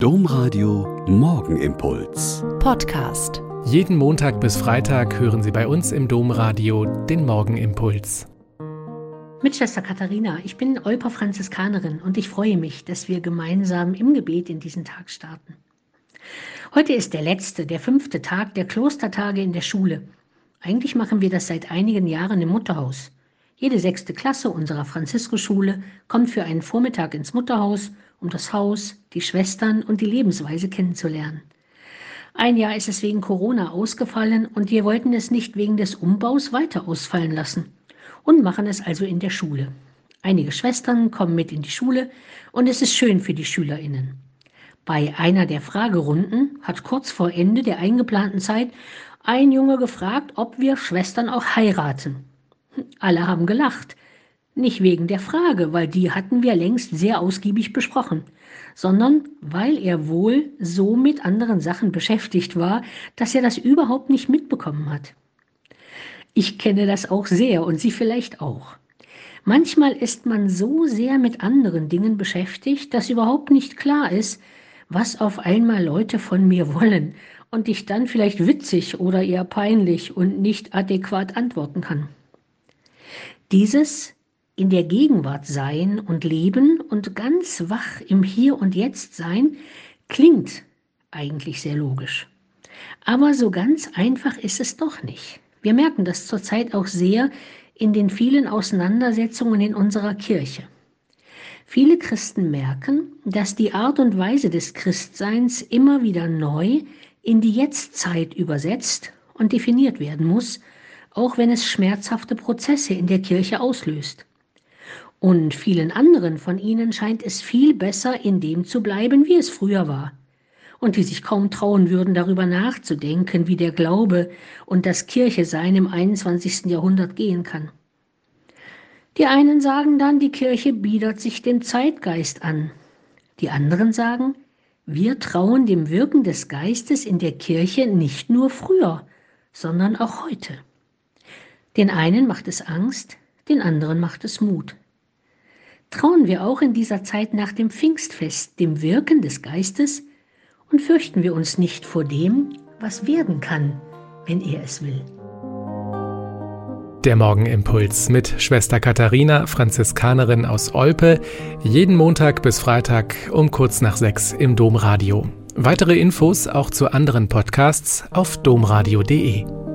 Domradio Morgenimpuls. Podcast. Jeden Montag bis Freitag hören Sie bei uns im Domradio den Morgenimpuls. Mit Schwester Katharina, ich bin Euper Franziskanerin und ich freue mich, dass wir gemeinsam im Gebet in diesen Tag starten. Heute ist der letzte, der fünfte Tag der Klostertage in der Schule. Eigentlich machen wir das seit einigen Jahren im Mutterhaus. Jede sechste Klasse unserer Franziskusschule kommt für einen Vormittag ins Mutterhaus, um das Haus, die Schwestern und die Lebensweise kennenzulernen. Ein Jahr ist es wegen Corona ausgefallen und wir wollten es nicht wegen des Umbaus weiter ausfallen lassen und machen es also in der Schule. Einige Schwestern kommen mit in die Schule und es ist schön für die Schülerinnen. Bei einer der Fragerunden hat kurz vor Ende der eingeplanten Zeit ein Junge gefragt, ob wir Schwestern auch heiraten. Alle haben gelacht. Nicht wegen der Frage, weil die hatten wir längst sehr ausgiebig besprochen, sondern weil er wohl so mit anderen Sachen beschäftigt war, dass er das überhaupt nicht mitbekommen hat. Ich kenne das auch sehr und Sie vielleicht auch. Manchmal ist man so sehr mit anderen Dingen beschäftigt, dass überhaupt nicht klar ist, was auf einmal Leute von mir wollen und ich dann vielleicht witzig oder eher peinlich und nicht adäquat antworten kann. Dieses in der Gegenwart sein und leben und ganz wach im Hier und Jetzt sein klingt eigentlich sehr logisch. Aber so ganz einfach ist es doch nicht. Wir merken das zurzeit auch sehr in den vielen Auseinandersetzungen in unserer Kirche. Viele Christen merken, dass die Art und Weise des Christseins immer wieder neu in die Jetztzeit übersetzt und definiert werden muss, auch wenn es schmerzhafte Prozesse in der Kirche auslöst. Und vielen anderen von ihnen scheint es viel besser, in dem zu bleiben, wie es früher war. Und die sich kaum trauen würden, darüber nachzudenken, wie der Glaube und das Kirche sein im 21. Jahrhundert gehen kann. Die einen sagen dann, die Kirche biedert sich dem Zeitgeist an. Die anderen sagen, wir trauen dem Wirken des Geistes in der Kirche nicht nur früher, sondern auch heute. Den einen macht es Angst, den anderen macht es Mut. Trauen wir auch in dieser Zeit nach dem Pfingstfest dem Wirken des Geistes und fürchten wir uns nicht vor dem, was werden kann, wenn er es will. Der Morgenimpuls mit Schwester Katharina, Franziskanerin aus Olpe, jeden Montag bis Freitag um kurz nach sechs im Domradio. Weitere Infos auch zu anderen Podcasts auf domradio.de.